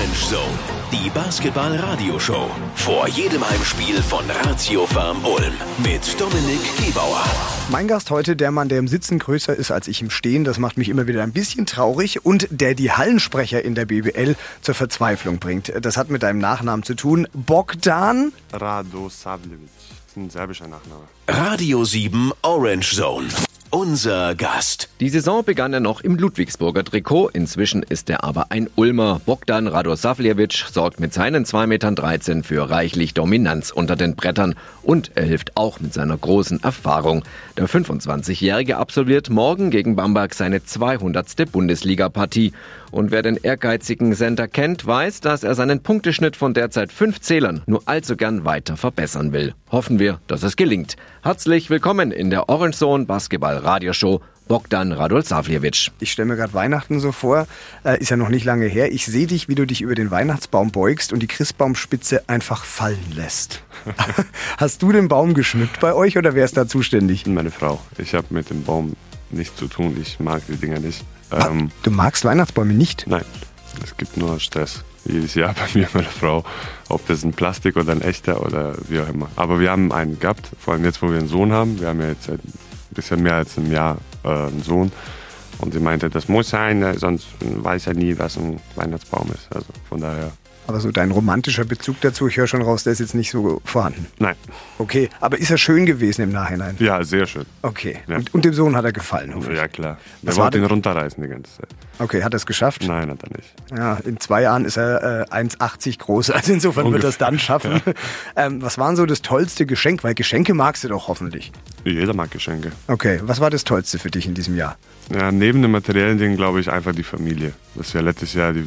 Orange Zone, die Basketball-Radio-Show. Vor jedem Heimspiel von Ratio Farm Ulm mit Dominik Gebauer. Mein Gast heute, der Mann, der im Sitzen größer ist als ich im Stehen, das macht mich immer wieder ein bisschen traurig und der die Hallensprecher in der BBL zur Verzweiflung bringt. Das hat mit deinem Nachnamen zu tun. Bogdan Radosavljevic. Das ist ein serbischer Nachname. Radio 7 Orange Zone. Unser Gast. Die Saison begann er noch im Ludwigsburger Trikot. Inzwischen ist er aber ein Ulmer. Bogdan Radosavljevic sorgt mit seinen 2,13 Metern für reichlich Dominanz unter den Brettern und er hilft auch mit seiner großen Erfahrung. Der 25-Jährige absolviert morgen gegen Bamberg seine 200. Bundesliga-Partie. Und wer den ehrgeizigen Center kennt, weiß, dass er seinen Punkteschnitt von derzeit fünf Zählern nur allzu gern weiter verbessern will. Hoffen wir, dass es gelingt. Herzlich willkommen in der Orange Zone Basketball Radioshow. Bogdan Radosavljevic. Ich stelle mir gerade Weihnachten so vor, äh, ist ja noch nicht lange her. Ich sehe dich, wie du dich über den Weihnachtsbaum beugst und die Christbaumspitze einfach fallen lässt. Hast du den Baum geschmückt bei euch oder wer ist da zuständig? Meine Frau. Ich habe mit dem Baum nichts zu tun. Ich mag die Dinger nicht. Ähm, du magst Weihnachtsbäume nicht? Nein, es gibt nur Stress. Jedes Jahr bei mir und meiner Frau. Ob das ein Plastik oder ein echter oder wie auch immer. Aber wir haben einen gehabt, vor allem jetzt, wo wir einen Sohn haben. Wir haben ja jetzt seit ein bisschen mehr als einem Jahr äh, einen Sohn. Und sie meinte, das muss sein, äh, sonst weiß er nie, was ein Weihnachtsbaum ist. Also von daher. Aber so dein romantischer Bezug dazu, ich höre schon raus, der ist jetzt nicht so vorhanden. Nein. Okay, aber ist er schön gewesen im Nachhinein? Ja, sehr schön. Okay. Ja. Und, und dem Sohn hat er gefallen, hoffe ich. Ja, klar. Was Der war wollte ihn runterreißen die ganze Zeit. Okay, hat er es geschafft? Nein, hat er nicht. Ja, in zwei Jahren ist er äh, 1,80 groß, also insofern wird er es dann schaffen. Ähm, was war denn so das tollste Geschenk? Weil Geschenke magst du doch hoffentlich. Jeder mag Geschenke. Okay, was war das tollste für dich in diesem Jahr? Ja, neben den materiellen Dingen glaube ich einfach die Familie. Dass wir letztes Jahr die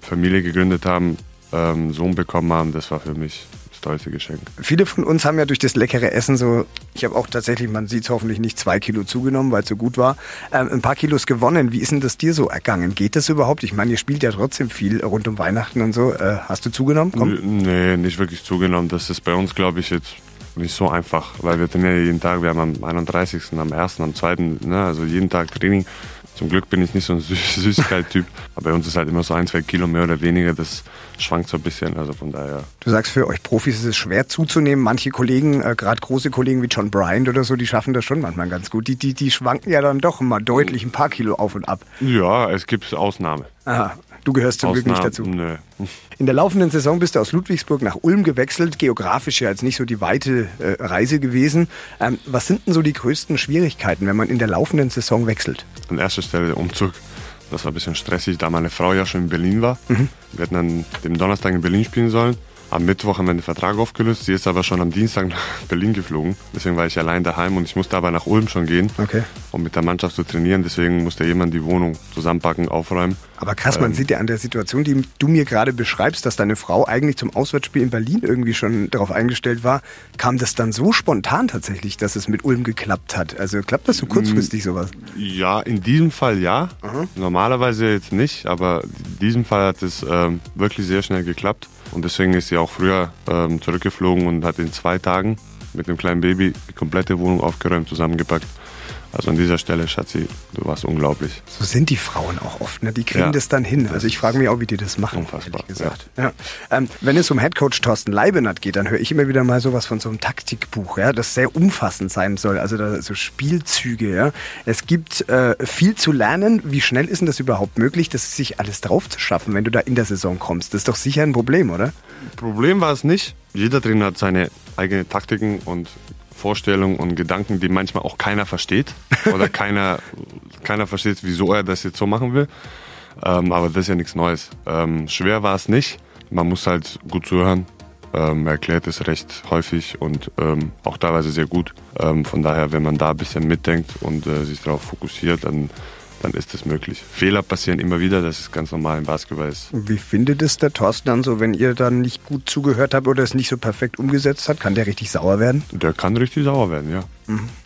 Familie gegründet haben, ähm, einen Sohn bekommen haben, das war für mich das Geschenk. Viele von uns haben ja durch das leckere Essen so, ich habe auch tatsächlich, man sieht es hoffentlich nicht, zwei Kilo zugenommen, weil es so gut war, ähm, ein paar Kilos gewonnen. Wie ist denn das dir so ergangen? Geht das überhaupt? Ich meine, ihr spielt ja trotzdem viel rund um Weihnachten und so. Äh, hast du zugenommen? Komm. N- Nee, nicht wirklich zugenommen. Das ist bei uns, glaube ich, jetzt nicht so einfach, weil wir trainieren ja jeden Tag. Wir haben am 31., am 1., am 2., ne, also jeden Tag Training. Zum Glück bin ich nicht so ein Süß Süßigkeit-Typ. Aber bei uns ist halt immer so ein, zwei Kilo mehr oder weniger. Das schwankt so ein bisschen. Also von daher. Du sagst, für euch Profis ist es schwer zuzunehmen. Manche Kollegen, äh, gerade große Kollegen wie John Bryant oder so, die schaffen das schon manchmal ganz gut. Die, die, die schwanken ja dann doch mal deutlich ein paar Kilo auf und ab. Ja, es gibt Ausnahme. Aha, du gehörst zum Glück nicht dazu. Nö. In der laufenden Saison bist du aus Ludwigsburg nach Ulm gewechselt. Geografisch ja jetzt nicht so die weite äh, Reise gewesen. Ähm, was sind denn so die größten Schwierigkeiten, wenn man in der laufenden Saison wechselt? An erster Stelle der Umzug. Das war ein bisschen stressig, da meine Frau ja schon in Berlin war. Wir hätten dann dem Donnerstag in Berlin spielen sollen. Am Mittwoch haben wir den Vertrag aufgelöst. Sie ist aber schon am Dienstag nach Berlin geflogen. Deswegen war ich allein daheim und ich musste aber nach Ulm schon gehen, Okay. um mit der Mannschaft zu trainieren. Deswegen musste jemand die Wohnung zusammenpacken, aufräumen. Aber krass, man Ähm. sieht ja an der Situation, die du mir gerade beschreibst, dass deine Frau eigentlich zum Auswärtsspiel in Berlin irgendwie schon darauf eingestellt war. Kam das dann so spontan tatsächlich, dass es mit Ulm geklappt hat? Also klappt das so kurzfristig sowas? Ja, in diesem Fall ja. Normalerweise jetzt nicht, aber diesem Fall hat es ähm, wirklich sehr schnell geklappt. Und deswegen ist sie auch früher ähm, zurückgeflogen und hat in zwei Tagen mit dem kleinen Baby die komplette Wohnung aufgeräumt, zusammengepackt. Also an dieser Stelle, Schatzi, du warst unglaublich. So sind die Frauen auch oft, ne? Die kriegen Ja. das dann hin. Also ich frage mich auch, wie die das machen, Unfassbar, gesagt. Ja. Ähm, wenn es um Headcoach Thorsten Leibenert geht, dann höre ich immer wieder mal sowas von so einem Taktikbuch, ja, das sehr umfassend sein soll. Also da so Spielzüge, ja. Es gibt äh, viel zu lernen. Wie schnell ist denn das überhaupt möglich, das sich alles drauf zu schaffen, wenn du da in der Saison kommst? Das ist doch sicher ein Problem, oder? Problem war es nicht. Jeder Trainer hat seine eigenen Taktiken und Vorstellungen und Gedanken, die manchmal auch keiner versteht. Oder keiner, keiner versteht, wieso er das jetzt so machen will. Ähm, aber das ist ja nichts Neues. Ähm, schwer war es nicht. Man muss halt gut zuhören. Ähm, er erklärt es recht häufig und ähm, auch teilweise sehr gut. Ähm, von daher, wenn man da ein bisschen mitdenkt und äh, sich darauf fokussiert, dann, dann ist es möglich. Fehler passieren immer wieder, das ist ganz normal im Basketball. Ist Wie findet es der Thorsten dann so, wenn ihr dann nicht gut zugehört habt oder es nicht so perfekt umgesetzt hat? Kann der richtig sauer werden? Der kann richtig sauer werden, ja.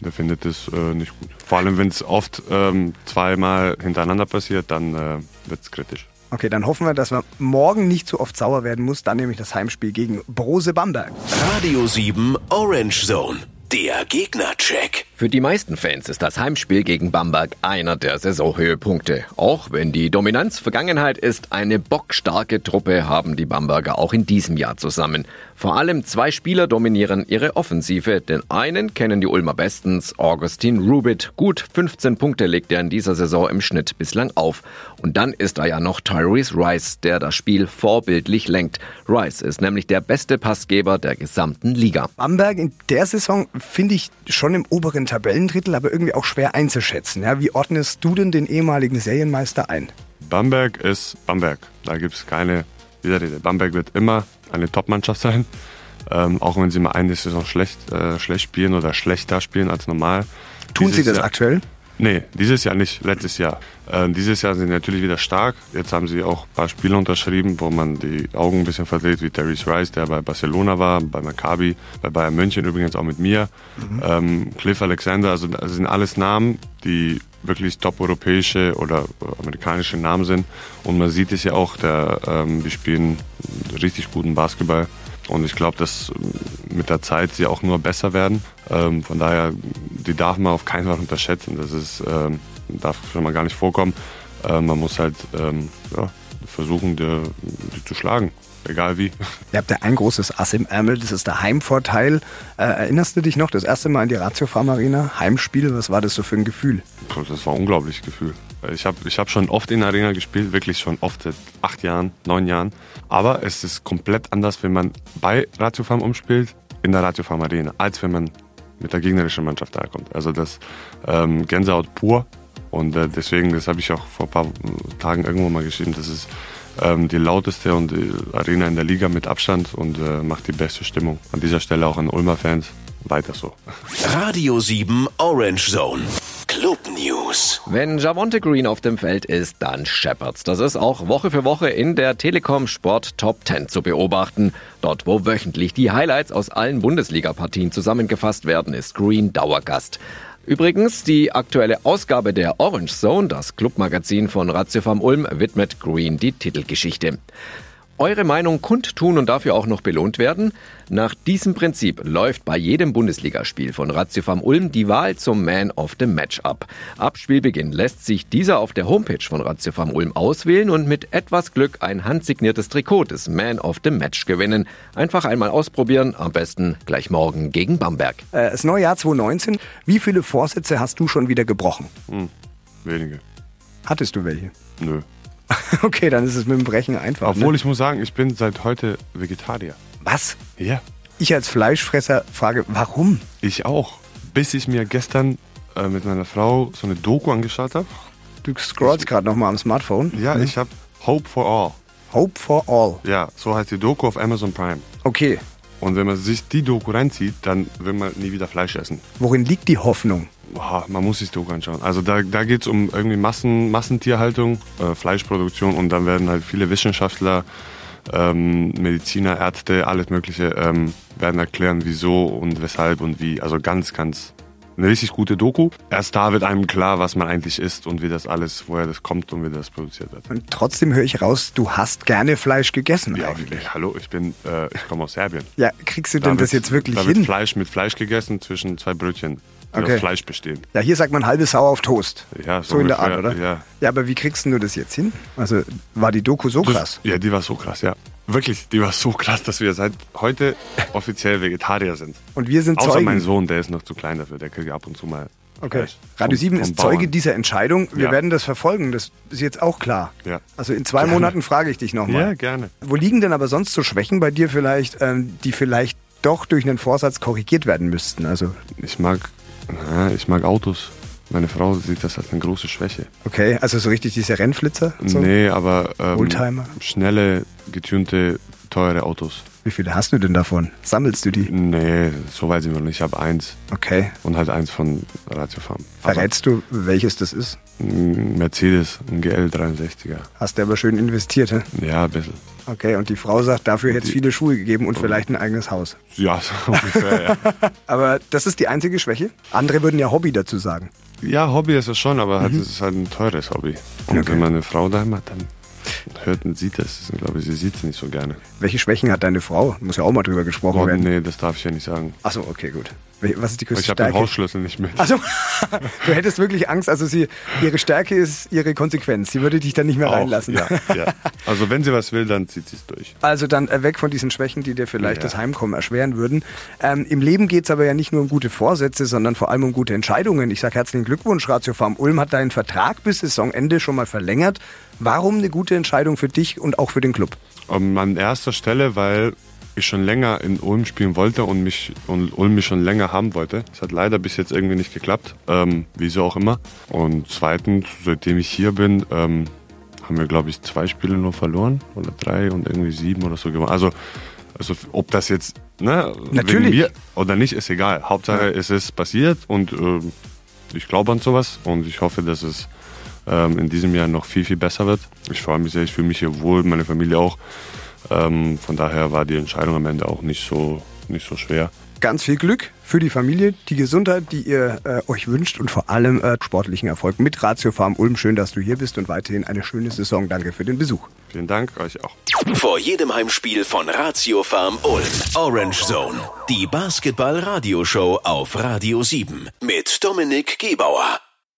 Der findet es äh, nicht gut. Vor allem, wenn es oft ähm, zweimal hintereinander passiert, dann äh, wird es kritisch. Okay, dann hoffen wir, dass man morgen nicht so oft sauer werden muss. Dann nämlich das Heimspiel gegen Brose Bamberg. Radio 7 Orange Zone. Der Gegnercheck. Für die meisten Fans ist das Heimspiel gegen Bamberg einer der Saisonhöhepunkte. Auch wenn die Dominanz Vergangenheit ist, eine bockstarke Truppe haben die Bamberger auch in diesem Jahr zusammen. Vor allem zwei Spieler dominieren ihre Offensive. Den einen kennen die Ulmer bestens, Augustin Rubit. Gut 15 Punkte legt er in dieser Saison im Schnitt bislang auf. Und dann ist da ja noch Tyrese Rice, der das Spiel vorbildlich lenkt. Rice ist nämlich der beste Passgeber der gesamten Liga. Bamberg in der Saison finde ich schon im oberen Tabellendrittel, aber irgendwie auch schwer einzuschätzen. Ja, wie ordnest du denn den ehemaligen Serienmeister ein? Bamberg ist Bamberg. Da gibt es keine Widerrede. Bamberg wird immer eine Top-Mannschaft sein. Ähm, auch wenn sie mal eine Saison schlecht, äh, schlecht spielen oder schlechter spielen als normal. Tun Dieses sie das Jahr- aktuell? Nee, dieses Jahr nicht, letztes Jahr. Äh, dieses Jahr sind sie natürlich wieder stark. Jetzt haben sie auch ein paar Spiele unterschrieben, wo man die Augen ein bisschen verdreht, wie Darius Rice, der bei Barcelona war, bei Maccabi, bei Bayern München übrigens auch mit mir. Ähm, Cliff Alexander, also das sind alles Namen, die wirklich top-europäische oder amerikanische Namen sind. Und man sieht es ja auch, der, ähm, die spielen richtig guten Basketball. Und ich glaube, dass mit der Zeit sie auch nur besser werden. Ähm, von daher, die darf man auf keinen Fall unterschätzen. Das ist, ähm, darf schon mal gar nicht vorkommen. Ähm, man muss halt ähm, ja, versuchen, die, die zu schlagen. Egal wie. Ihr habt ja ein großes Ass im Ärmel, das ist der Heimvorteil. Äh, erinnerst du dich noch, das erste Mal in die Ratio Farm Arena, Heimspiel, was war das so für ein Gefühl? Das war ein unglaubliches Gefühl. Ich habe ich hab schon oft in der Arena gespielt, wirklich schon oft seit acht Jahren, neun Jahren. Aber es ist komplett anders, wenn man bei Ratio Farm umspielt, in der Ratio Farm Arena, als wenn man mit der gegnerischen Mannschaft da kommt. Also das ähm, Gänsehaut pur. Und äh, deswegen, das habe ich auch vor ein paar Tagen irgendwo mal geschrieben, das ist ähm, die lauteste und die Arena in der Liga mit Abstand und äh, macht die beste Stimmung. An dieser Stelle auch an Ulmer Fans. Weiter so. Radio 7 Orange Zone. News. Wenn Javonte Green auf dem Feld ist, dann scheppert's. Das ist auch Woche für Woche in der Telekom Sport Top 10 zu beobachten. Dort, wo wöchentlich die Highlights aus allen Bundesliga-Partien zusammengefasst werden, ist Green Dauergast. Übrigens, die aktuelle Ausgabe der Orange Zone, das Clubmagazin von Ratio vom Ulm, widmet Green die Titelgeschichte. Eure Meinung kundtun und dafür auch noch belohnt werden? Nach diesem Prinzip läuft bei jedem Bundesligaspiel von Ratio vom Ulm die Wahl zum Man of the Match ab. Ab Spielbeginn lässt sich dieser auf der Homepage von Ratio vom Ulm auswählen und mit etwas Glück ein handsigniertes Trikot des Man of the Match gewinnen. Einfach einmal ausprobieren, am besten gleich morgen gegen Bamberg. Äh, das neue Jahr 2019, wie viele Vorsätze hast du schon wieder gebrochen? Wenige. Hattest du welche? Nö. Okay, dann ist es mit dem Brechen einfach. Obwohl ne? ich muss sagen, ich bin seit heute Vegetarier. Was? Ja. Ich als Fleischfresser frage, warum? Ich auch. Bis ich mir gestern äh, mit meiner Frau so eine Doku angeschaut habe. Du scrollst gerade nochmal am Smartphone. Ja, ich habe Hope for All. Hope for all. Ja, so heißt die Doku auf Amazon Prime. Okay, Und wenn man sich die Doku reinzieht, dann will man nie wieder Fleisch essen. worin liegt die Hoffnung? Boah, man muss sich Doku anschauen. Also da, da geht es um irgendwie Massen, Massentierhaltung, äh, Fleischproduktion und dann werden halt viele Wissenschaftler, ähm, Mediziner, Ärzte, alles Mögliche ähm, werden erklären, wieso und weshalb und wie. Also ganz, ganz eine richtig gute Doku. Erst da wird einem klar, was man eigentlich isst und wie das alles, woher das kommt und wie das produziert wird. Und trotzdem höre ich raus, du hast gerne Fleisch gegessen Ja, eigentlich. hallo, ich bin, äh, ich komme aus Serbien. Ja, kriegst du denn Da das wird- jetzt wirklich da wird hin? Fleisch mit Fleisch gegessen zwischen zwei Brötchen, die Okay. aus Fleisch bestehen. Ja, hier sagt man halbe Sau auf Toast. Ja, so so in der Art, ungefähr, oder? ja. Ja, aber wie kriegst du das jetzt hin? Also war die Doku so Das- krass? Ja, die war so krass, ja. Wirklich, die war so krass, dass wir seit heute offiziell Vegetarier sind. Und wir sind Außer Zeugen. mein Sohn, der ist noch zu klein dafür, der kriegt ab und zu mal Okay. Fleisch. Radio Vom- 7 vom ist Zeuge Bauern. dieser Entscheidung. Wir Ja. werden das verfolgen. Das ist jetzt auch klar. Ja. Also in zwei Gerne. Monaten frage ich dich nochmal. Ja, gerne. Wo liegen denn aber sonst so Schwächen bei dir vielleicht, ähm, die vielleicht doch durch einen Vorsatz korrigiert werden müssten? Also, Ich mag, ich mag Autos. Meine Frau sieht das als eine große Schwäche. okay, also so richtig diese Rennflitzer? So? Nee, aber ähm, Oldtimer? schnelle, getunte, teure Autos. Wie viele hast du denn davon? Sammelst du die? Nee, so weit sind wir noch nicht. Ich habe eins Okay. und halt eins von Ratio Farm. Aber Verrätst du, welches das ist? ein Mercedes, ein GL 63er. Hast du aber schön investiert, hä? Ja, ein bisschen. Okay, und die Frau sagt, dafür hätte es viele Schuhe gegeben und vielleicht ein eigenes Haus. Ja, so ungefähr, ja. Aber das ist die einzige Schwäche? Andere würden ja Hobby dazu sagen. Ja, Hobby ist es schon, aber halt, es ist halt ein teures Hobby. Und Okay. wenn man eine Frau daheim hat, dann hört und sieht es. Ich glaube, sie sieht es nicht so gerne. Welche Schwächen hat deine Frau? Muss ja auch mal drüber gesprochen Oh, werden. nee, das darf ich ja nicht sagen. Achso, okay, gut. Was ist die größte Ich habe den Stärke? Hausschlüssel nicht mit. Also, du hättest wirklich Angst, also sie, ihre Stärke ist ihre Konsequenz. Sie würde dich dann nicht mehr Auch, reinlassen. Ja, ja. Also wenn sie was will, dann zieht sie es durch. Also dann äh, weg von diesen Schwächen, die dir vielleicht Ja. das Heimkommen erschweren würden. Ähm, Im Leben geht's aber ja nicht nur um gute Vorsätze, sondern vor allem um gute Entscheidungen. Ich sage herzlichen Glückwunsch, Ratio Farm Ulm hat deinen Vertrag bis Saisonende schon mal verlängert. Warum eine gute Entscheidung für dich und auch für den Club? Um, an erster Stelle, weil ich schon länger in Ulm spielen wollte und mich und Ulm mich schon länger haben wollte. Es hat leider bis jetzt irgendwie nicht geklappt, ähm, wieso auch immer. Und zweitens, seitdem ich hier bin, ähm, haben wir glaube ich zwei Spiele nur verloren oder drei und irgendwie sieben oder so gewonnen. Also, also ob das jetzt ne, Natürlich. wegen mir oder nicht, ist egal. Hauptsache es ist passiert und ähm, ich glaube an sowas und ich hoffe, dass es ähm, in diesem Jahr noch viel, viel besser wird. Ich freue mich sehr, ich fühle mich hier wohl, meine Familie auch. Ähm, von daher war die Entscheidung am Ende auch nicht so, nicht so schwer. Ganz viel Glück für die Familie, die Gesundheit, die ihr äh, euch wünscht und vor allem äh, sportlichen Erfolg mit Ratio Farm Ulm. Schön, dass du hier bist und weiterhin eine schöne Saison. Danke für den Besuch. Vielen Dank, euch auch. Vor jedem Heimspiel von Ratio Farm Ulm. Orange Zone. Die Basketball-Radioshow auf Radio 7. Mit Dominik Gebauer.